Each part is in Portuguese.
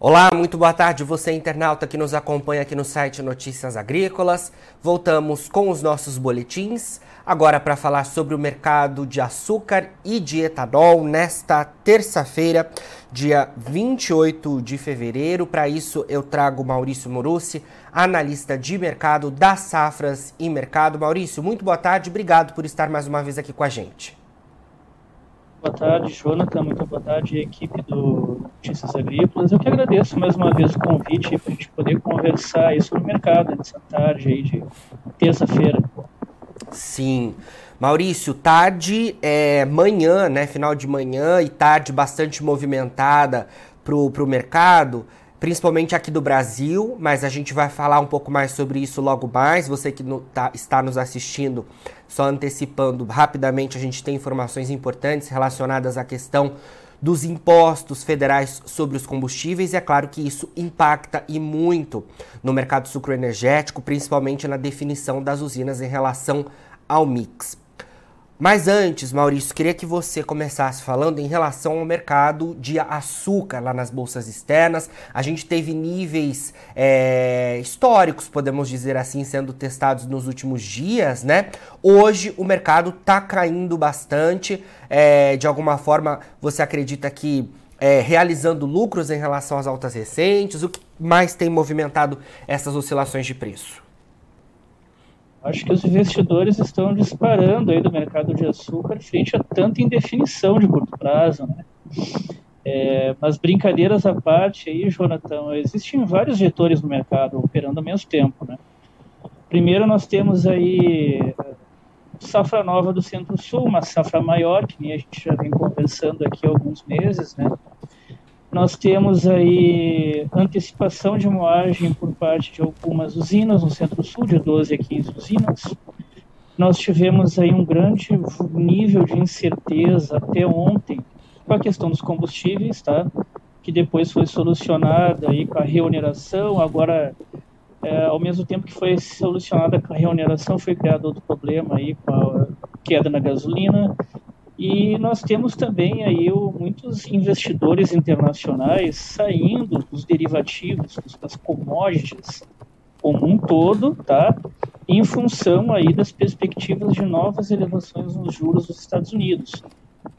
Olá, muito boa tarde, você internauta que nos acompanha aqui no site Notícias Agrícolas. Voltamos com os nossos boletins, agora para falar sobre o mercado de açúcar e de etanol nesta terça-feira, dia 28 de fevereiro. Para isso, eu trago Maurício Morucci, analista de mercado das safras e mercado. Maurício, muito boa tarde, obrigado por estar mais uma vez aqui com a gente. Boa tarde, Jonathan. Muito boa tarde, equipe do Notícias Agrícolas. Eu que agradeço mais uma vez o convite para a gente poder conversar aí sobre o mercado nessa tarde aí de terça-feira. Sim. Maurício, tarde é manhã, né? Final de manhã e tarde bastante movimentada para o mercado principalmente aqui do Brasil, mas a gente vai falar um pouco mais sobre isso logo mais. Você que no, tá, está nos assistindo, só antecipando rapidamente, a gente tem informações importantes relacionadas à questão dos impostos federais sobre os combustíveis, e é claro que isso impacta e muito no mercado sucroenergético, principalmente na definição das usinas em relação ao mix. Mas antes, Maurício, queria que você começasse falando em relação ao mercado de açúcar lá nas bolsas externas. A gente teve níveis é, históricos, podemos dizer assim, sendo testados nos últimos dias, né? Hoje o mercado está caindo bastante. É, de alguma forma, você acredita que é, realizando lucros em relação às altas recentes? O que mais tem movimentado essas oscilações de preço? Acho que os investidores estão disparando aí do mercado de açúcar frente a tanta indefinição de curto prazo, né? É, mas brincadeiras à parte aí, Jonathan, existem vários vetores no mercado operando ao mesmo tempo, né? Primeiro nós temos aí safra nova do Centro-Sul, uma safra maior, que nem a gente já vem conversando aqui há alguns meses, né? Nós temos aí antecipação de moagem por parte de algumas usinas no Centro-Sul, de 12 a 15 usinas. Nós tivemos aí um grande nível de incerteza até ontem com a questão dos combustíveis, tá? Que depois foi solucionada aí com a reoneração. Agora, é, ao mesmo tempo que foi solucionada com a reoneração, foi criado outro problema aí com a queda na gasolina e nós temos também aí muitos investidores internacionais saindo dos derivativos, das commodities como um todo, tá? Em função aí das perspectivas de novas elevações nos juros dos Estados Unidos.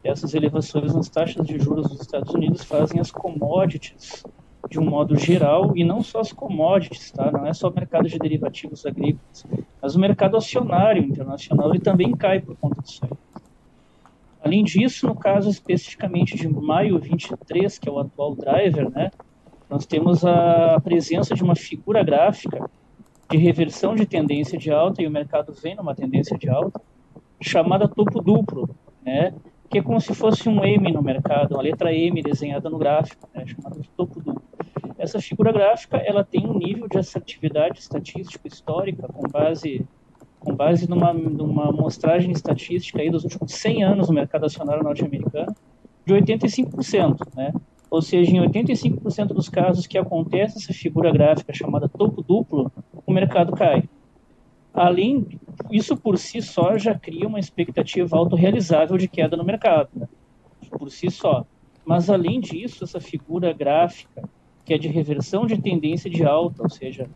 Essas elevações nas taxas de juros dos Estados Unidos fazem as commodities de um modo geral, e não só as commodities, tá? não é só o mercado de derivativos agrícolas, mas o mercado acionário internacional ele também cai por conta disso aí. Além disso, no caso especificamente de maio 23, que é o atual driver, né, nós temos a presença de uma figura gráfica de reversão de tendência de alta, e o mercado vem numa tendência de alta, chamada topo duplo, né, que é como se fosse um M no mercado, uma letra M desenhada no gráfico, né, chamada de topo duplo. Essa figura gráfica ela tem um nível de assertividade estatística histórica com base com base numa, numa amostragem estatística aí dos últimos 100 anos no mercado acionário norte-americano, de 85%, né? Ou seja, em 85% dos casos que acontece essa figura gráfica chamada topo duplo, o mercado cai. Além, isso por si só já cria uma expectativa autorrealizável de queda no mercado, né? por si só. Mas além disso, essa figura gráfica, que é de reversão de tendência de alta, ou seja,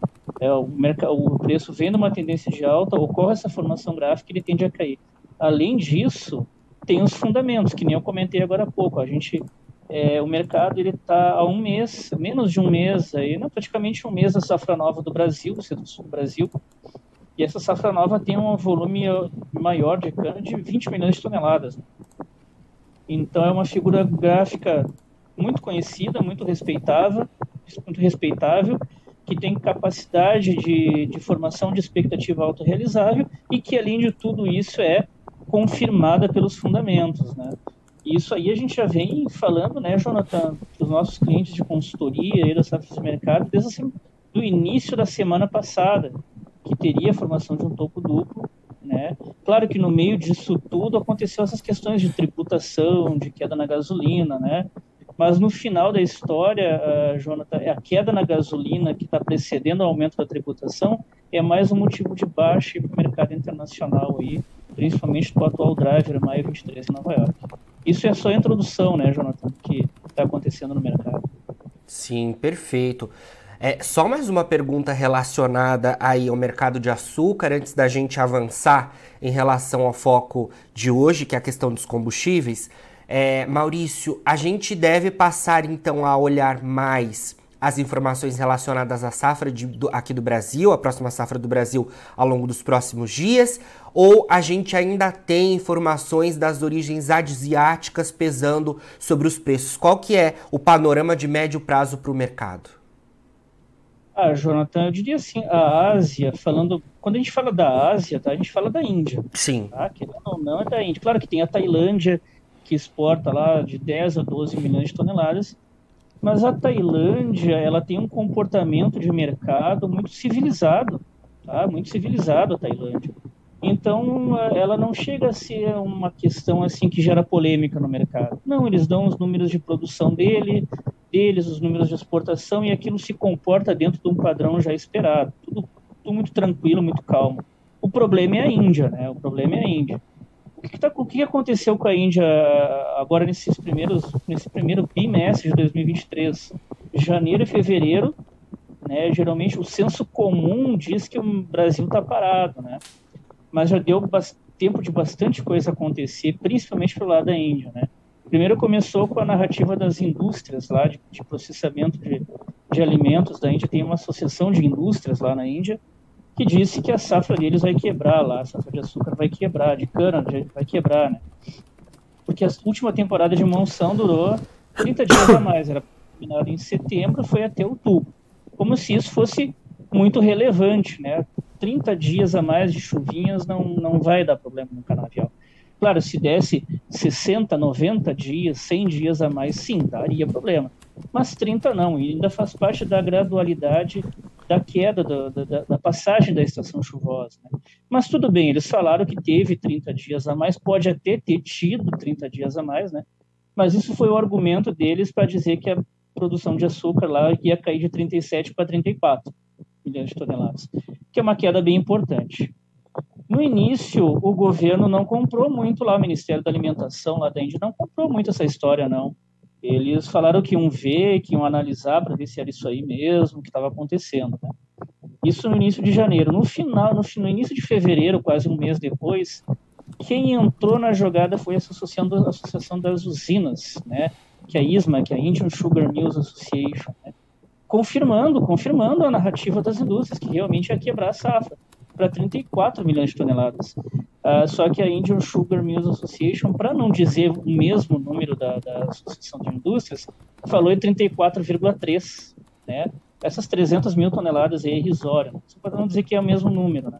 é, o, mercado, o preço vem numa tendência de alta, ocorre essa formação gráfica ele tende a cair. Além disso, tem os fundamentos, que nem eu comentei agora há pouco. A gente, é, o mercado ele está há um mês, menos de um mês, aí, não, praticamente um mês da safra nova do Brasil, do centro-sul do Brasil, e essa safra nova tem um volume maior de cana de 20 milhões de toneladas. Então é uma figura gráfica muito conhecida, muito respeitável, muito respeitável que tem capacidade de, de formação de expectativa autorrealizável e que, além de tudo isso, é confirmada pelos fundamentos, né? Isso aí a gente já vem falando, né, Jonathan, para os nossos clientes de consultoria e das safras de mercado desde assim, início da semana passada, que teria a formação de um topo duplo, né? Claro que no meio disso tudo aconteceu essas questões de tributação, de queda na gasolina, né? Mas no final da história, uh, Jonathan, a queda na gasolina que está precedendo o aumento da tributação é mais um motivo de baixa para o mercado internacional aí, principalmente do atual driver maio 23 em Nova York. Isso é só a introdução, né, Jonathan, que está acontecendo no mercado. Sim, perfeito. É, só mais uma pergunta relacionada aí ao mercado de açúcar, antes da gente avançar em relação ao foco de hoje, que é a questão dos combustíveis. É, Maurício, a gente deve passar então a olhar mais as informações relacionadas à safra de, do, aqui do Brasil, a próxima safra do Brasil ao longo dos próximos dias, ou a gente ainda tem informações das origens asiáticas pesando sobre os preços? Qual que é o panorama de médio prazo para o mercado? Ah, Jonathan, eu diria assim, a Ásia, falando, quando a gente fala da Ásia, tá, a gente fala da Índia. Sim. Tá? Que não, não é da Índia. Claro que tem a Tailândia, que exporta lá de 10 a 12 milhões de toneladas, mas a Tailândia, ela tem um comportamento de mercado muito civilizado, tá? Muito civilizado a Tailândia. Então, ela não chega a ser uma questão assim que gera polêmica no mercado. Não, eles dão os números de produção dele, deles, os números de exportação, e aquilo se comporta dentro de um padrão já esperado. Tudo, tudo muito tranquilo, muito calmo. O problema é a Índia, né? O problema é a Índia. O que, tá, o que aconteceu com a Índia agora nesses primeiros, nesse primeiro bimestre de 2023? Janeiro e fevereiro, né? Geralmente o senso comum diz que o Brasil está parado, né? Mas já deu tempo de bastante coisa acontecer, principalmente pelo lado da Índia, né? Primeiro começou com a narrativa das indústrias lá de, de processamento de, de, alimentos da Índia. Tem uma associação de indústrias lá na Índia que disse que a safra deles vai quebrar lá, a safra de açúcar vai quebrar, de cana vai quebrar, né? Porque a última temporada de monção durou 30 dias a mais, era terminada em setembro, foi até outubro. Como se isso fosse muito relevante, né? 30 dias a mais de chuvinhas não, não vai dar problema no canavial. Claro, se desse 60, 90 dias, 100 dias a mais, sim, daria problema. Mas 30 não, e ainda faz parte da gradualidade da queda, da, da, da passagem da estação chuvosa. Né? Mas tudo bem, eles falaram que teve 30 dias a mais, pode até ter tido 30 dias a mais, né? mas isso foi o argumento deles para dizer que a produção de açúcar lá ia cair de 37 para 34 milhões de toneladas, que é uma queda bem importante. No início, o governo não comprou muito lá, o Ministério da Alimentação lá da Índia não comprou muito essa história, não. Eles falaram que iam ver, que iam analisar para ver se era isso aí mesmo que estava acontecendo. Né? Isso no início de janeiro. No final, no, no, início de fevereiro, quase um mês depois, quem entrou na jogada foi a Associação, Associação das Usinas, né? que é a ISMA, que é a Indian Sugar Mills Association, né? confirmando, confirmando a narrativa das indústrias, que realmente ia quebrar a safra para 34 milhões de toneladas. Uh, só que a Indian Sugar Mills Association, para não dizer o mesmo número da, da Associação de Indústrias, falou em 34,3, né? Essas 300 mil toneladas é irrisória, né? para não dizer que é o mesmo número, né?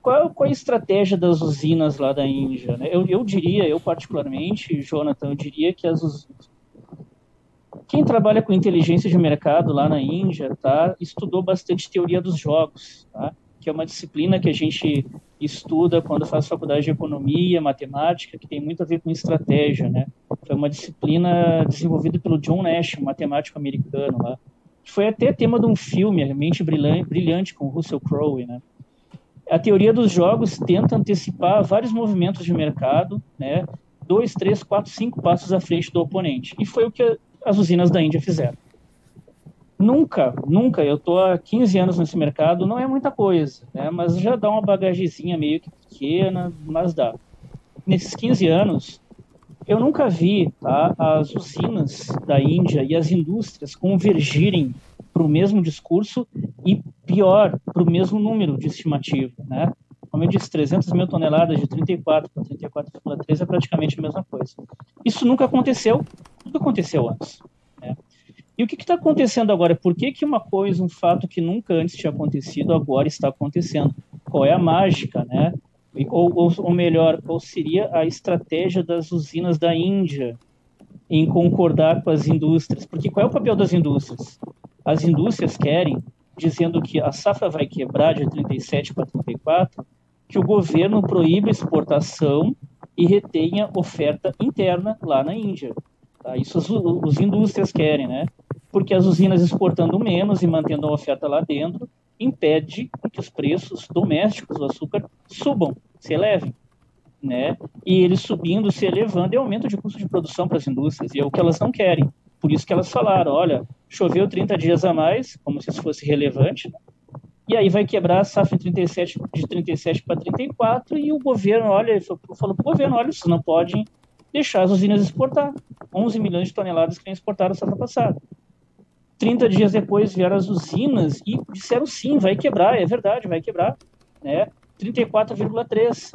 Qual, qual, a estratégia das usinas lá da Índia? Né? Eu, eu diria, eu particularmente, Jonathan, eu diria que as usinas, quem trabalha com inteligência de mercado lá na Índia, tá, estudou bastante teoria dos jogos, tá? Que é uma disciplina que a gente estuda quando faz faculdade de economia, matemática, que tem muito a ver com estratégia, né? Foi uma disciplina desenvolvida pelo John Nash, um matemático americano lá. Foi até tema de um filme, Mente Brilhante, brilhante com Russell Crowe, né? A teoria dos jogos tenta antecipar vários movimentos de mercado, né? Dois, três, quatro, cinco passos à frente do oponente. E foi o que as usinas da Índia fizeram. Nunca, nunca, eu tô há 15 anos nesse mercado, não é muita coisa, né? Mas já dá uma bagagezinha meio que pequena, mas dá. Nesses 15 anos, eu nunca vi tá, as usinas da Índia e as indústrias convergirem para o mesmo discurso e, pior, para o mesmo número de estimativa, né? Como eu disse, 300 mil toneladas de 34 para 34,3 é praticamente a mesma coisa. Isso nunca aconteceu, nunca aconteceu antes. E o que está acontecendo agora? Por que, que uma coisa, um fato que nunca antes tinha acontecido, agora está acontecendo? Qual é a mágica, né? Ou, ou, ou melhor, qual seria a estratégia das usinas da Índia em concordar com as indústrias? Porque qual é o papel das indústrias? As indústrias querem, dizendo que a safra vai quebrar de 37 para 34, que o governo proíba exportação e retenha oferta interna lá na Índia. Tá? Isso os, os indústrias querem, né? Porque as usinas exportando menos e mantendo a oferta lá dentro impede que os preços domésticos do açúcar subam, se elevem. Né? E eles subindo, se elevando, é aumento de custo de produção para as indústrias, e é o que elas não querem. Por isso que elas falaram, olha, choveu 30 dias a mais, como se isso fosse relevante, né? e aí vai quebrar a safra de 37, de 37 para 34, e o governo, olha, falou para o governo, olha, vocês não podem deixar as usinas exportar. 11 milhões de toneladas que nem exportaram safra passada. 30 dias depois vieram as usinas e disseram sim, vai quebrar, é verdade, vai quebrar, né? 34,3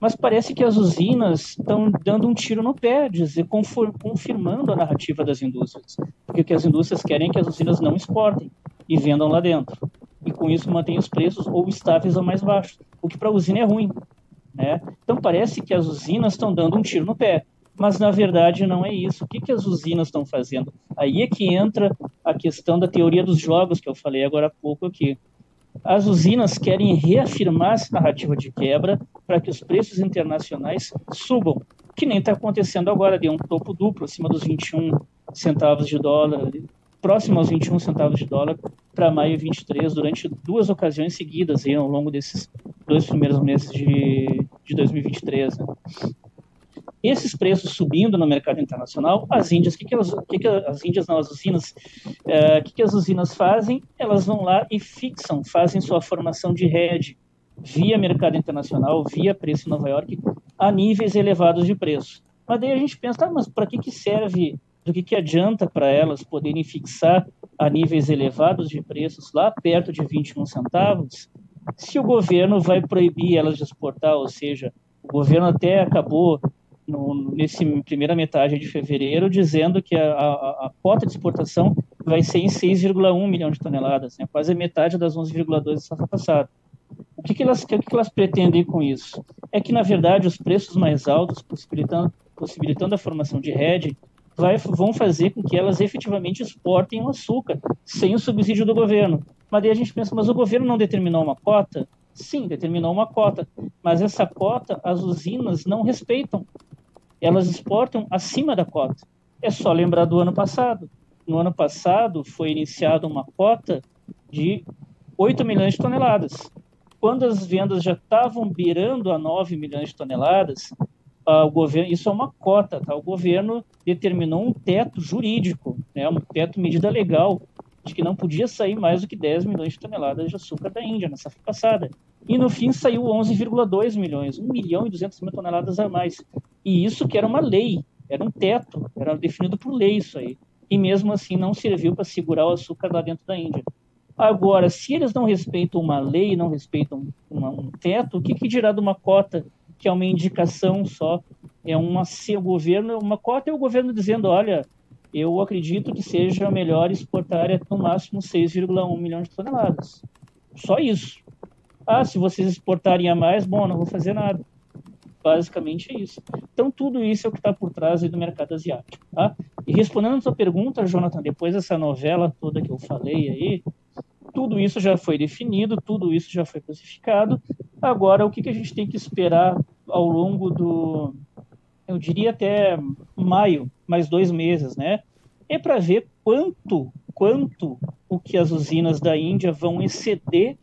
mas parece que as usinas estão dando um tiro no pé, dizer, confirmando a narrativa das indústrias. Porque o que as indústrias querem é que as usinas não exportem e vendam lá dentro. E com isso mantêm os preços ou estáveis ou mais baixos, o que para a usina é ruim. Né? Então parece que as usinas estão dando um tiro no pé, mas na verdade não é isso. O que, que as usinas estão fazendo? Aí é que entra a questão da teoria dos jogos que eu falei agora há pouco aqui. As usinas querem reafirmar essa narrativa de quebra para que os preços internacionais subam, que nem está acontecendo agora, de um topo duplo, acima dos 21 centavos de dólar, próximo aos 21 centavos de dólar para maio 23, durante duas ocasiões seguidas aí, ao longo desses dois primeiros meses de, de 2023. Né? Esses preços subindo no mercado internacional, as Índias, o que, que, elas, que, que as Índias não, as usinas, o é, que, que as usinas fazem? Elas vão lá e fixam, fazem sua formação de hedge via mercado internacional, via preço em Nova York, a níveis elevados de preço. Mas daí a gente pensa, tá, mas para que, que serve, do que, que adianta para elas poderem fixar a níveis elevados de preços lá perto de 21 centavos, se o governo vai proibir elas de exportar, ou seja, o governo até acabou no, nesse primeira metade de fevereiro, dizendo que a, a, a cota de exportação vai ser em 6,1 milhões de toneladas, né, quase metade das 11,2 da safra passada. O que, que, elas, que, que elas pretendem com isso? É que, na verdade, os preços mais altos, possibilitando, possibilitando a formação de rede, vai, vão fazer com que elas efetivamente exportem o açúcar, sem o subsídio do governo. Mas daí a gente pensa, mas o governo não determinou uma cota? Sim, determinou uma cota, mas essa cota as usinas não respeitam elas exportam acima da cota. É só lembrar do ano passado. No ano passado foi iniciada uma cota de 8 milhões de toneladas. Quando as vendas já estavam beirando a 9 milhões de toneladas, uh, o governo, isso é uma cota, tá? O governo determinou um teto jurídico, né, um teto medida legal de que não podia sair mais do que 10 milhões de toneladas de açúcar da Índia na safra passada. E no fim saiu 11,2 milhões, 1 milhão e 200 mil toneladas a mais. E isso que era uma lei, era um teto, era definido por lei isso aí. E mesmo assim não serviu para segurar o açúcar lá dentro da Índia. Agora, se eles não respeitam uma lei, não respeitam uma, um teto, o que, que dirá de uma cota que é uma indicação só? É uma se o governo, uma cota é o governo dizendo, olha, eu acredito que seja melhor exportar no máximo 6,1 milhões de toneladas. Só isso. Ah, se vocês exportarem a mais, bom, não vou fazer nada. Basicamente é isso. Então, tudo isso é o que está por trás do mercado asiático. Tá? E respondendo a sua pergunta, Jonathan, depois dessa novela toda que eu falei aí, tudo isso já foi definido, tudo isso já foi classificado. Agora, o que, que a gente tem que esperar ao longo do, eu diria até maio, mais dois meses, né? É para ver quanto, quanto o que as usinas da Índia vão exceder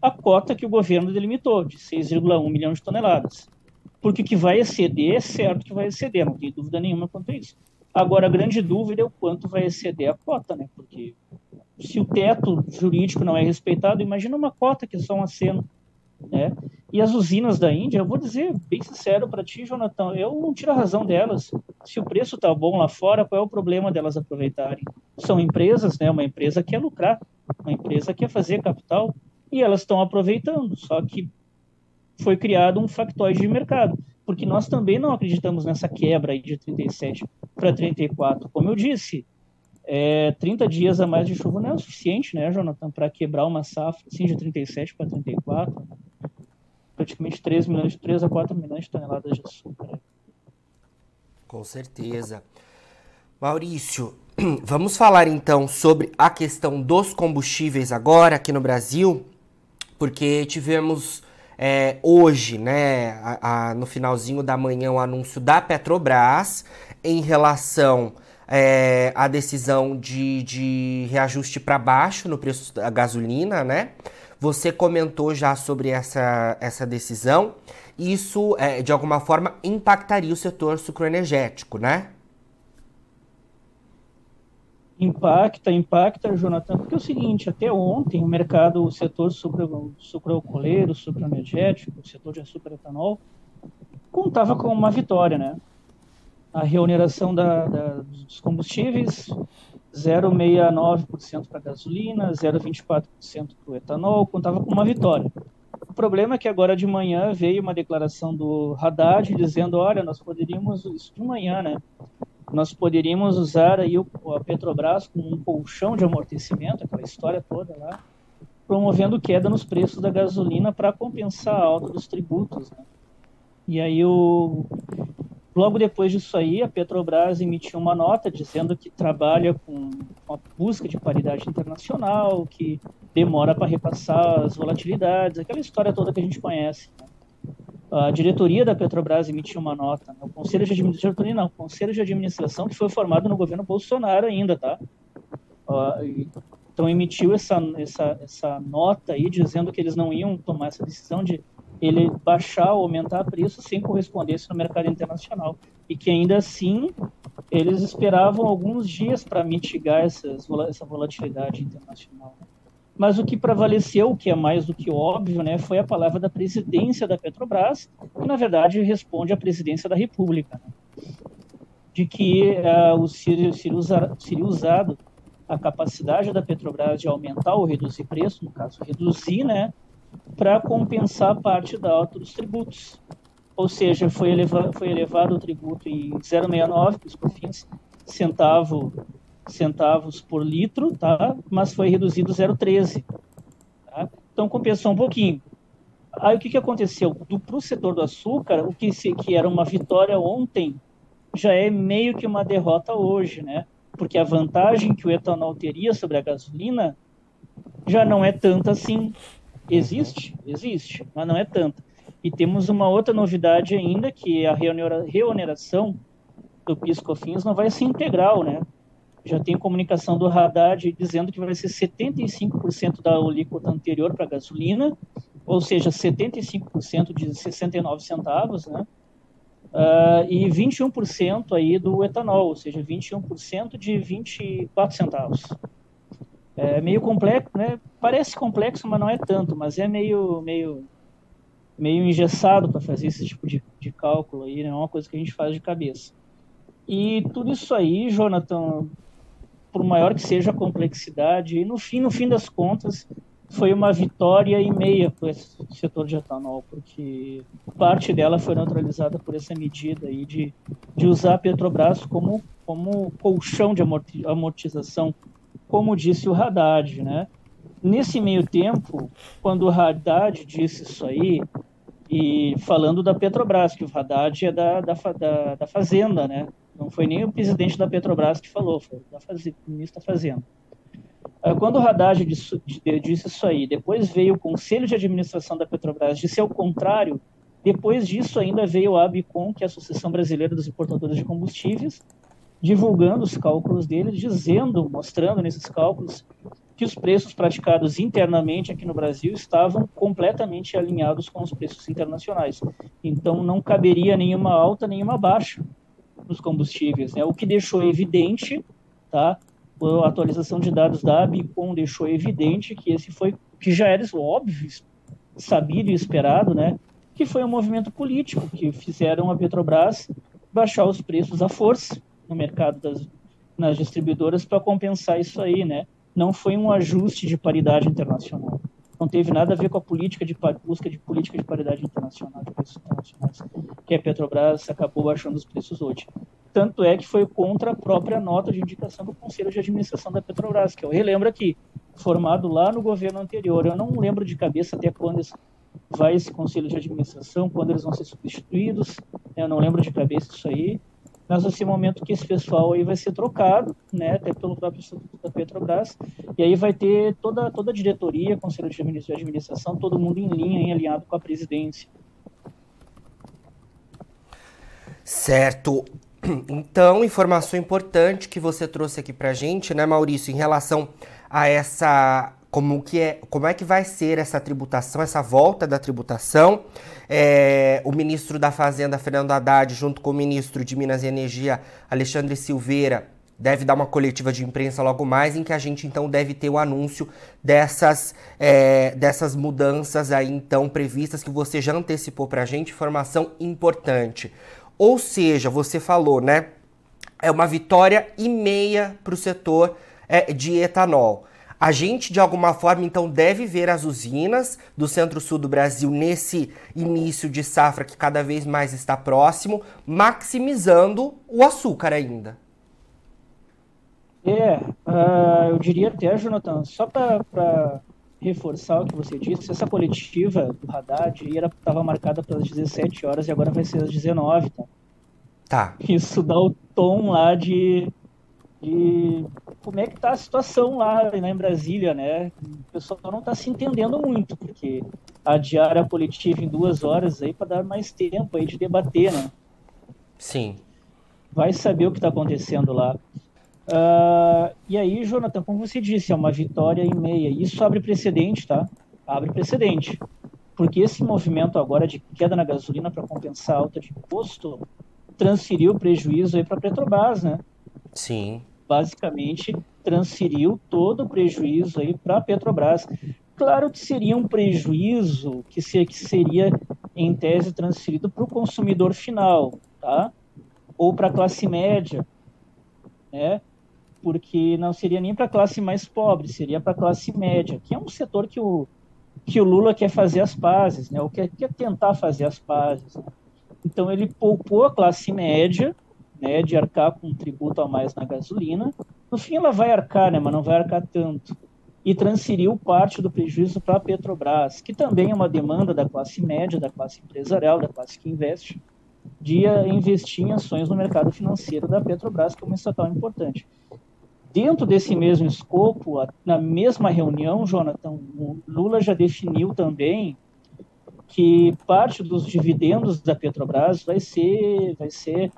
a cota que o governo delimitou, de 6,1 milhões de toneladas porque que vai exceder é certo que vai exceder, não tem dúvida nenhuma quanto a isso. Agora, a grande dúvida é o quanto vai exceder a cota, né? Porque se o teto jurídico não é respeitado, imagina uma cota que é só um aceno, né? E as usinas da Índia, eu vou dizer bem sincero para ti, Jonathan, eu não tiro a razão delas. Se o preço está bom lá fora, qual é o problema delas aproveitarem? São empresas, né? Uma empresa quer lucrar, uma empresa quer fazer capital e elas estão aproveitando. Só que foi criado um factoide de mercado, porque nós também não acreditamos nessa quebra de 37 para 34. Como eu disse, é, 30 dias a mais de chuva não é o suficiente, né, Jonathan, para quebrar uma safra assim, de 37 para 34. Praticamente 3 milhões, 3 a 4 milhões de toneladas de açúcar. Com certeza. Maurício, vamos falar então sobre a questão dos combustíveis agora aqui no Brasil, porque tivemos é, hoje, né, a, a, no finalzinho da manhã, o anúncio da Petrobras em relação é, à decisão de, de reajuste para baixo no preço da gasolina, né? Você comentou já sobre essa, essa decisão. Isso, é, de alguma forma, impactaria o setor sucroenergético, né? Impacta, impacta, Jonathan, porque é o seguinte, até ontem o mercado, o setor sucro, sucroalcooleiro, sucroenergético, o setor de açúcar etanol, contava com uma vitória, né? A reoneração da, da, dos combustíveis, 0,69% para gasolina, 0,24% para o etanol, contava com uma vitória. O problema é que agora de manhã veio uma declaração do Haddad dizendo, olha, nós poderíamos, isso de manhã, né? Nós poderíamos usar aí o, a Petrobras como um colchão de amortecimento, aquela história toda lá, promovendo queda nos preços da gasolina para compensar a alta dos tributos. Né? E aí o, Logo depois disso aí, a Petrobras emitiu uma nota dizendo que trabalha com a busca de paridade internacional, que demora para repassar as volatilidades, aquela história toda que a gente conhece. Né? A diretoria da Petrobras emitiu uma nota, o conselho de administração, não, conselho de administração que foi formado no governo Bolsonaro ainda, tá? então emitiu essa, essa, essa nota aí dizendo que eles não iam tomar essa decisão de ele baixar ou aumentar preço sem correspondência no mercado internacional. E que ainda assim eles esperavam alguns dias para mitigar essas, essa volatilidade internacional. Mas o que prevaleceu, que é mais do que óbvio, né, foi a palavra da presidência da Petrobras, que na verdade responde à presidência da República, né, de que uh, o seria, seria usado a capacidade da Petrobras de aumentar ou reduzir preço, no caso reduzir, né, para compensar parte da alta dos tributos. Ou seja, foi elevado, foi elevado o tributo em 0,69, os cofins, centavo, centavos por litro, tá? mas foi reduzido 0,13. Tá? Então compensou um pouquinho. Aí o que, que aconteceu? Para o setor do açúcar, o que, se, que era uma vitória ontem já é meio que uma derrota hoje, né? Porque a vantagem que o etanol teria sobre a gasolina já não é tanta assim. Existe? Existe, mas não é tanta. E temos uma outra novidade ainda, que é a reoneração do PIS/COFINS não vai ser integral, né? Já tem comunicação do Haddad dizendo que vai ser 75% da alíquota anterior para gasolina, ou seja, 75% de 69 centavos, né? Uh, e 21% aí do etanol, ou seja, 21% de 24 centavos. É meio complexo, né? Parece complexo, mas não é tanto, mas é meio, meio, meio engessado para fazer esse tipo de, de cálculo aí, né? é uma coisa que a gente faz de cabeça. E tudo isso aí, Jonathan, por maior que seja a complexidade, e no fim, no fim das contas, foi uma vitória e meia para esse setor de etanol, porque parte dela foi neutralizada por essa medida aí de, de usar a Petrobras como, como colchão de amortização como disse o Haddad, né? Nesse meio tempo, quando o Haddad disse isso aí, e falando da Petrobras, que o Haddad é da, da, da, da Fazenda, né? Não foi nem o presidente da Petrobras que falou, foi o ministro da Fazenda. Ah, quando o Haddad disse, disse isso aí, depois veio o Conselho de Administração da Petrobras, disse ao contrário, depois disso ainda veio a ABICOM, que é a Associação Brasileira dos Importadores de Combustíveis, divulgando os cálculos dele, dizendo, mostrando nesses cálculos que os preços praticados internamente aqui no Brasil estavam completamente alinhados com os preços internacionais. Então não caberia nenhuma alta, nenhuma baixa nos combustíveis, né? O que deixou evidente, tá? A atualização de dados da Abicom deixou evidente que esse foi que já era óbvio, sabido e esperado, né? Que foi um movimento político que fizeram a Petrobras baixar os preços à força no mercado das nas distribuidoras para compensar isso aí, né? Não foi um ajuste de paridade internacional. Não teve nada a ver com a política de busca de política de paridade internacional de preços internacionais, que a Petrobras acabou baixando os preços hoje. Tanto é que foi contra a própria nota de indicação do Conselho de Administração da Petrobras, que eu relembro aqui, formado lá no governo anterior. Eu não lembro de cabeça até quando vai esse Conselho de Administração, quando eles vão ser substituídos. Eu não lembro de cabeça isso aí mas vai ser o momento que esse pessoal aí vai ser trocado, né, até pelo próprio Estatuto da Petrobras, e aí vai ter toda, toda a diretoria, conselho de administração, todo mundo em linha, em alinhado com a presidência. Certo. Então, informação importante que você trouxe aqui pra gente, né, Maurício, em relação a essa como, que é, como é que vai ser essa tributação, essa volta da tributação. É, o ministro da Fazenda, Fernando Haddad, junto com o ministro de Minas e Energia, Alexandre Silveira, deve dar uma coletiva de imprensa logo mais, em que a gente então deve ter o anúncio dessas, é, dessas mudanças aí então previstas que você já antecipou para a gente, informação importante. Ou seja, você falou, né? É uma vitória e meia para o setor é, de etanol. A gente, de alguma forma, então, deve ver as usinas do centro-sul do Brasil nesse início de safra que cada vez mais está próximo, maximizando o açúcar ainda. É, uh, eu diria até, Jonathan, só para reforçar o que você disse, essa coletiva do Haddad estava marcada para as 17 horas e agora vai ser às 19, tá? Tá. Isso dá o tom lá de, de como é que tá a situação lá né, em Brasília, né? O pessoal não está se entendendo muito, porque adiar a coletiva em duas horas aí para dar mais tempo aí de debater, né? Sim. Vai saber o que está acontecendo lá. Uh, e aí, Jonathan, como você disse, é uma vitória e meia. Isso abre precedente, tá? Abre precedente. Porque esse movimento agora de queda na gasolina para compensar a alta de imposto transferiu o prejuízo aí para a Petrobras, né? Sim. Basicamente, transferiu todo o prejuízo aí para a Petrobras. Claro que seria um prejuízo que, que seria, em tese, transferido para o consumidor final, tá? Ou para a classe média, né? Porque não seria nem para a classe mais pobre, seria para a classe média, que é um setor que o, que o Lula quer fazer as pazes, né? ou quer, quer tentar fazer as pazes. Então ele poupou a classe média né, de arcar com um tributo a mais na gasolina. No fim ela vai arcar, né, mas não vai arcar tanto. E transferiu parte do prejuízo para a Petrobras, que também é uma demanda da classe média, da classe empresarial, da classe que investe, de investir em ações no mercado financeiro da Petrobras, que é uma estatal importante. Dentro desse mesmo escopo, na mesma reunião, Jonathan, Lula já definiu também que parte dos dividendos da Petrobras vai ser, vai ser,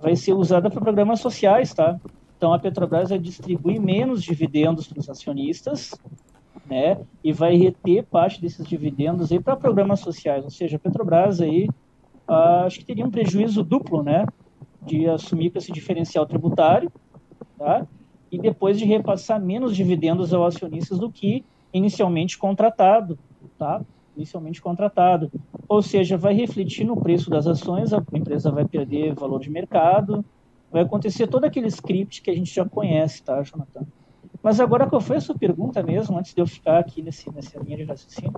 vai ser usada para programas sociais, tá? Então a Petrobras vai distribuir menos dividendos para os acionistas, né? E vai reter parte desses dividendos aí para programas sociais. Ou seja, a Petrobras aí ah, acho que teria um prejuízo duplo, né? De assumir esse diferencial tributário, tá? E depois de repassar menos dividendos aos acionistas do que inicialmente contratado, tá? Inicialmente contratado. Ou seja, vai refletir no preço das ações, a empresa vai perder valor de mercado, vai acontecer todo aquele script que a gente já conhece, tá, Jonathan? Mas agora, qual foi a sua pergunta mesmo, antes de eu ficar aqui nesse, nessa linha de raciocínio?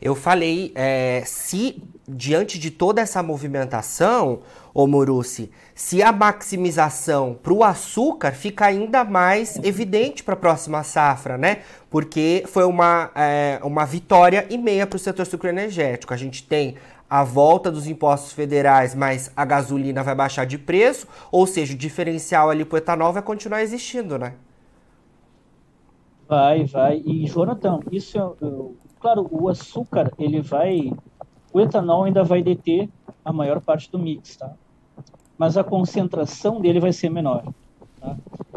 Eu falei, é, se diante de toda essa movimentação, ô Morucci, se a maximização para o açúcar fica ainda mais evidente para a próxima safra, né? Porque foi uma, é, uma vitória e meia para o setor sucroenergético. A gente tem a volta dos impostos federais, mas a gasolina vai baixar de preço, ou seja, o diferencial ali para o etanol vai continuar existindo, né? Vai, vai. E, Jonathan, isso eu, eu claro, o açúcar, ele vai. O etanol ainda vai deter a maior parte do mix, tá? Mas a concentração dele vai ser menor. Tá?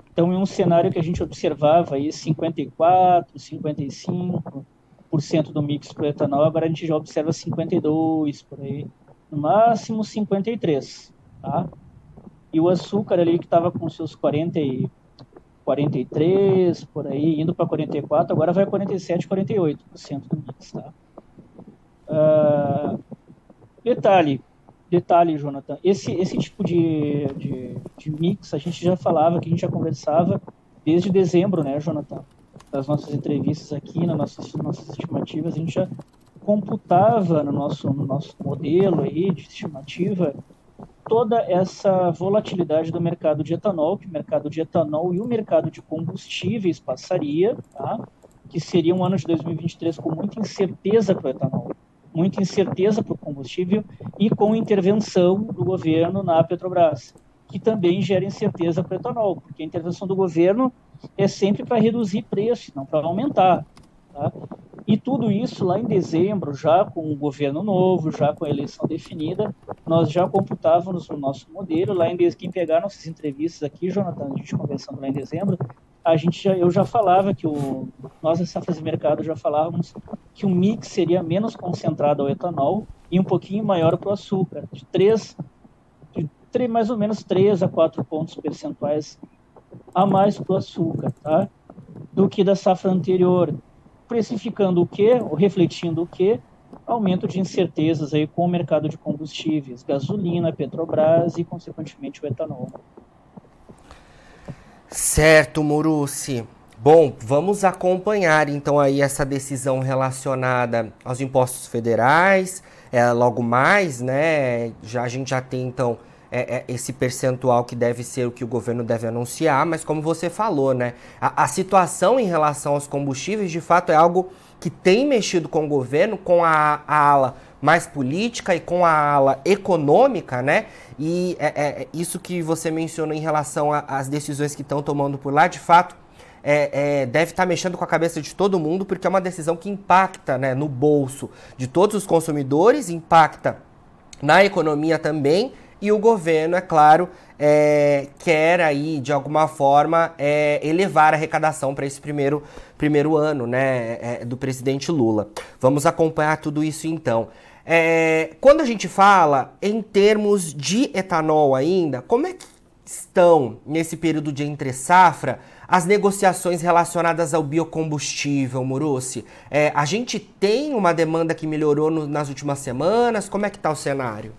Então, em um cenário que a gente observava aí 54, 55% do mix para o etanol, agora a gente já observa 52 por aí, no máximo 53, tá? E o açúcar ali que estava com seus 40 e 43, por aí, indo para 44, agora vai 47, 48% do mix, tá? Uh, detalhe, detalhe, Jonathan, esse, esse tipo de, de, de, mix a gente já falava, que a gente já conversava desde dezembro, né, Jonathan? Das nossas entrevistas aqui, nas nossas, nossas estimativas, a gente já computava no nosso, no nosso modelo aí de estimativa toda essa volatilidade do mercado de etanol, que o mercado de etanol e o mercado de combustíveis passaria, tá? que seria um ano de 2023 com muita incerteza para o etanol, muita incerteza para o combustível e com intervenção do governo na Petrobras, que também gera incerteza para o etanol, porque a intervenção do governo é sempre para reduzir preço, não para aumentar. Tá? E tudo isso lá em dezembro, já com o governo novo, já com a eleição definida, nós já computávamos no nosso modelo. Lá em dezembro, quem pegar nossas entrevistas aqui, Jonathan, a gente conversando lá em dezembro, a gente já, eu já falava que o, nós, essa fase de mercado, já falávamos que o mix seria menos concentrado ao etanol e um pouquinho maior para o açúcar, de 3, de 3, mais ou menos 3 a 4 pontos percentuais a mais para o açúcar, tá? Do que da safra anterior, precificando o? Ou refletindo o quê? Aumento de incertezas aí com o mercado de combustíveis, gasolina, Petrobras e, consequentemente, o etanol. Certo, Muruci. Bom, vamos acompanhar então aí essa decisão relacionada aos impostos federais, é, logo mais, né? Já a gente já tem então é, é, esse percentual que deve ser o que o governo deve anunciar, mas como você falou, né? A, a, situação em relação aos combustíveis de fato é algo que tem mexido com o governo, com a, a ala mais política e com a ala econômica, né? E é, é, é isso que você mencionou em relação às decisões que estão tomando por lá, de fato é, é, deve estar tá mexendo com a cabeça de todo mundo, porque é uma decisão que impacta né, no bolso de todos os consumidores, impacta na economia também, e o governo, é claro, é, quer aí, de alguma forma, é, elevar a arrecadação para esse primeiro, primeiro ano né, é, do presidente Lula. Vamos acompanhar tudo isso então. É, quando a gente fala em termos de etanol ainda, como é que estão nesse período de entre safra as negociações relacionadas ao biocombustível, Muruci? É, a gente tem uma demanda que melhorou no, nas últimas semanas? Como é que está o cenário?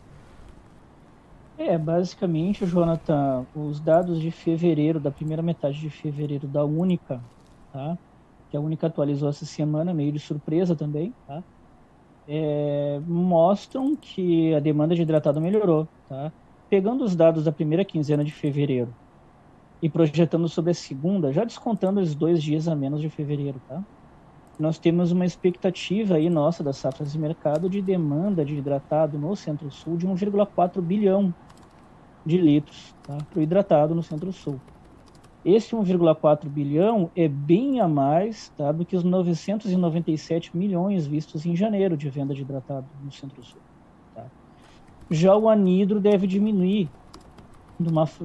É, basicamente, Jonathan, os dados de fevereiro, da primeira metade de fevereiro da Única, tá? que a Única atualizou essa semana, meio de surpresa também, tá? É, mostram que a demanda de hidratado melhorou. Tá? Pegando os dados da primeira quinzena de fevereiro e projetando sobre a segunda, já descontando os dois dias a menos de fevereiro, tá? Nós temos uma expectativa aí nossa das safras de mercado de demanda de hidratado no Centro-Sul de 1,4 bilhão de litros tá? para o hidratado no Centro-Sul. Esse 1,4 bilhão é bem a mais tá, do que os 997 milhões vistos em janeiro de venda de hidratado no Centro-Sul. Tá? Já o anidro deve diminuir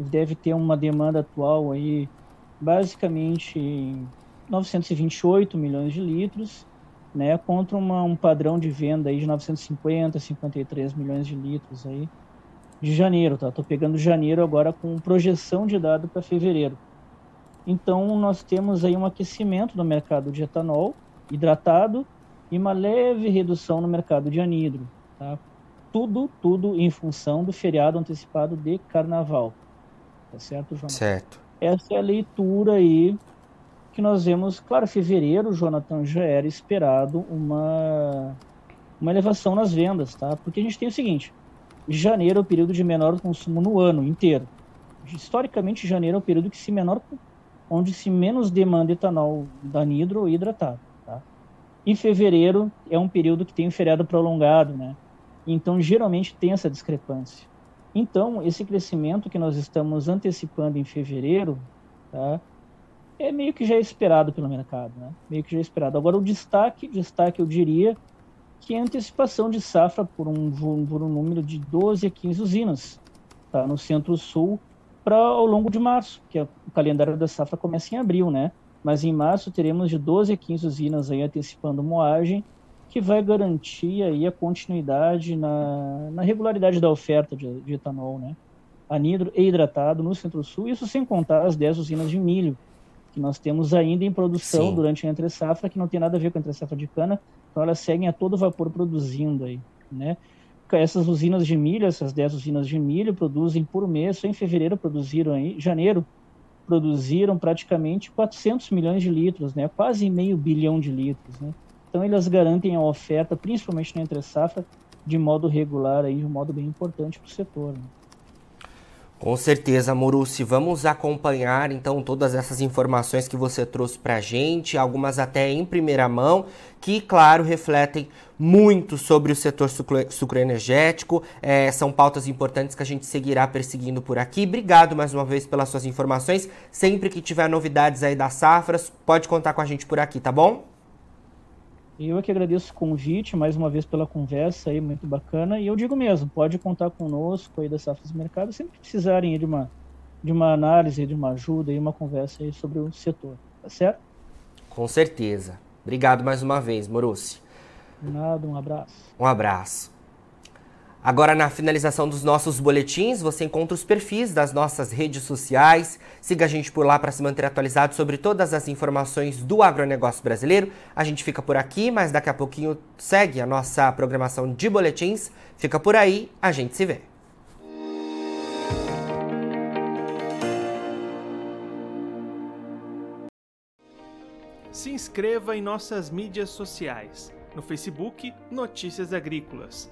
deve ter uma demanda atual aí basicamente 928 milhões de litros, né, contra uma, um padrão de venda aí de 950, 53 milhões de litros aí de janeiro, tá? Tô pegando janeiro agora com projeção de dado para fevereiro. Então nós temos aí um aquecimento no mercado de etanol hidratado e uma leve redução no mercado de anidro, tá? tudo, tudo em função do feriado antecipado de carnaval. Tá certo, Jonathan? Certo. Essa é a leitura aí que nós vemos. Claro, fevereiro, Jonathan, já era esperado uma, uma elevação nas vendas, tá? Porque a gente tem o seguinte: janeiro é o período de menor consumo no ano inteiro. Historicamente, janeiro é o período que se menor, onde se menos demanda etanol da nitro ou hidratado. Tá? E fevereiro é um período que tem um feriado prolongado, né? Então, geralmente tem essa discrepância. Então, esse crescimento que nós estamos antecipando em fevereiro, tá, é meio que já esperado pelo mercado, né? Meio que já esperado. Agora, o destaque, destaque eu diria que é a antecipação de safra por um, por um número de 12 a 15 usinas, tá, no Centro-Sul, para ao longo de março, que é, o calendário da safra começa em abril, né? Mas em março teremos de 12 a 15 usinas aí antecipando moagem que vai garantir aí a continuidade na, na regularidade da oferta de, de, etanol, né? Anidro e hidratado no Centro-Sul, isso sem contar as 10 usinas de milho que nós temos ainda em produção Sim. durante a entre safra, que não tem nada a ver com a entre safra de cana, então elas seguem a todo vapor produzindo aí, né? Essas usinas de milho, essas 10 usinas de milho produzem por mês, só em fevereiro produziram aí, janeiro produziram praticamente 400 milhões de litros, né? Quase meio bilhão de litros, né? Então elas garantem a oferta, principalmente na entre safra, de modo regular aí, de um modo bem importante para o setor. Né? Com certeza, Morucci. Vamos acompanhar então todas essas informações que você trouxe para a gente, algumas até em primeira mão, que, claro, refletem muito sobre o setor sucroenergético. É, são pautas importantes que a gente seguirá perseguindo por aqui. Obrigado mais uma vez pelas suas informações. Sempre que tiver novidades aí das safras, pode contar com a gente por aqui, tá bom? Eu é que agradeço o convite, mais uma vez pela conversa aí, muito bacana. E eu digo mesmo, pode contar conosco aí da Safras Mercado, sempre que precisarem de uma, de uma análise, de uma ajuda e uma conversa aí sobre o setor, tá certo? Com certeza. Obrigado mais uma vez, Morucci. Nada, um abraço. Um abraço. Agora, na finalização dos nossos boletins, você encontra os perfis das nossas redes sociais. Siga a gente por lá para se manter atualizado sobre todas as informações do agronegócio brasileiro. A gente fica por aqui, mas daqui a pouquinho segue a nossa programação de boletins. Fica por aí, a gente se vê. Se inscreva em nossas mídias sociais. No Facebook, Notícias Agrícolas.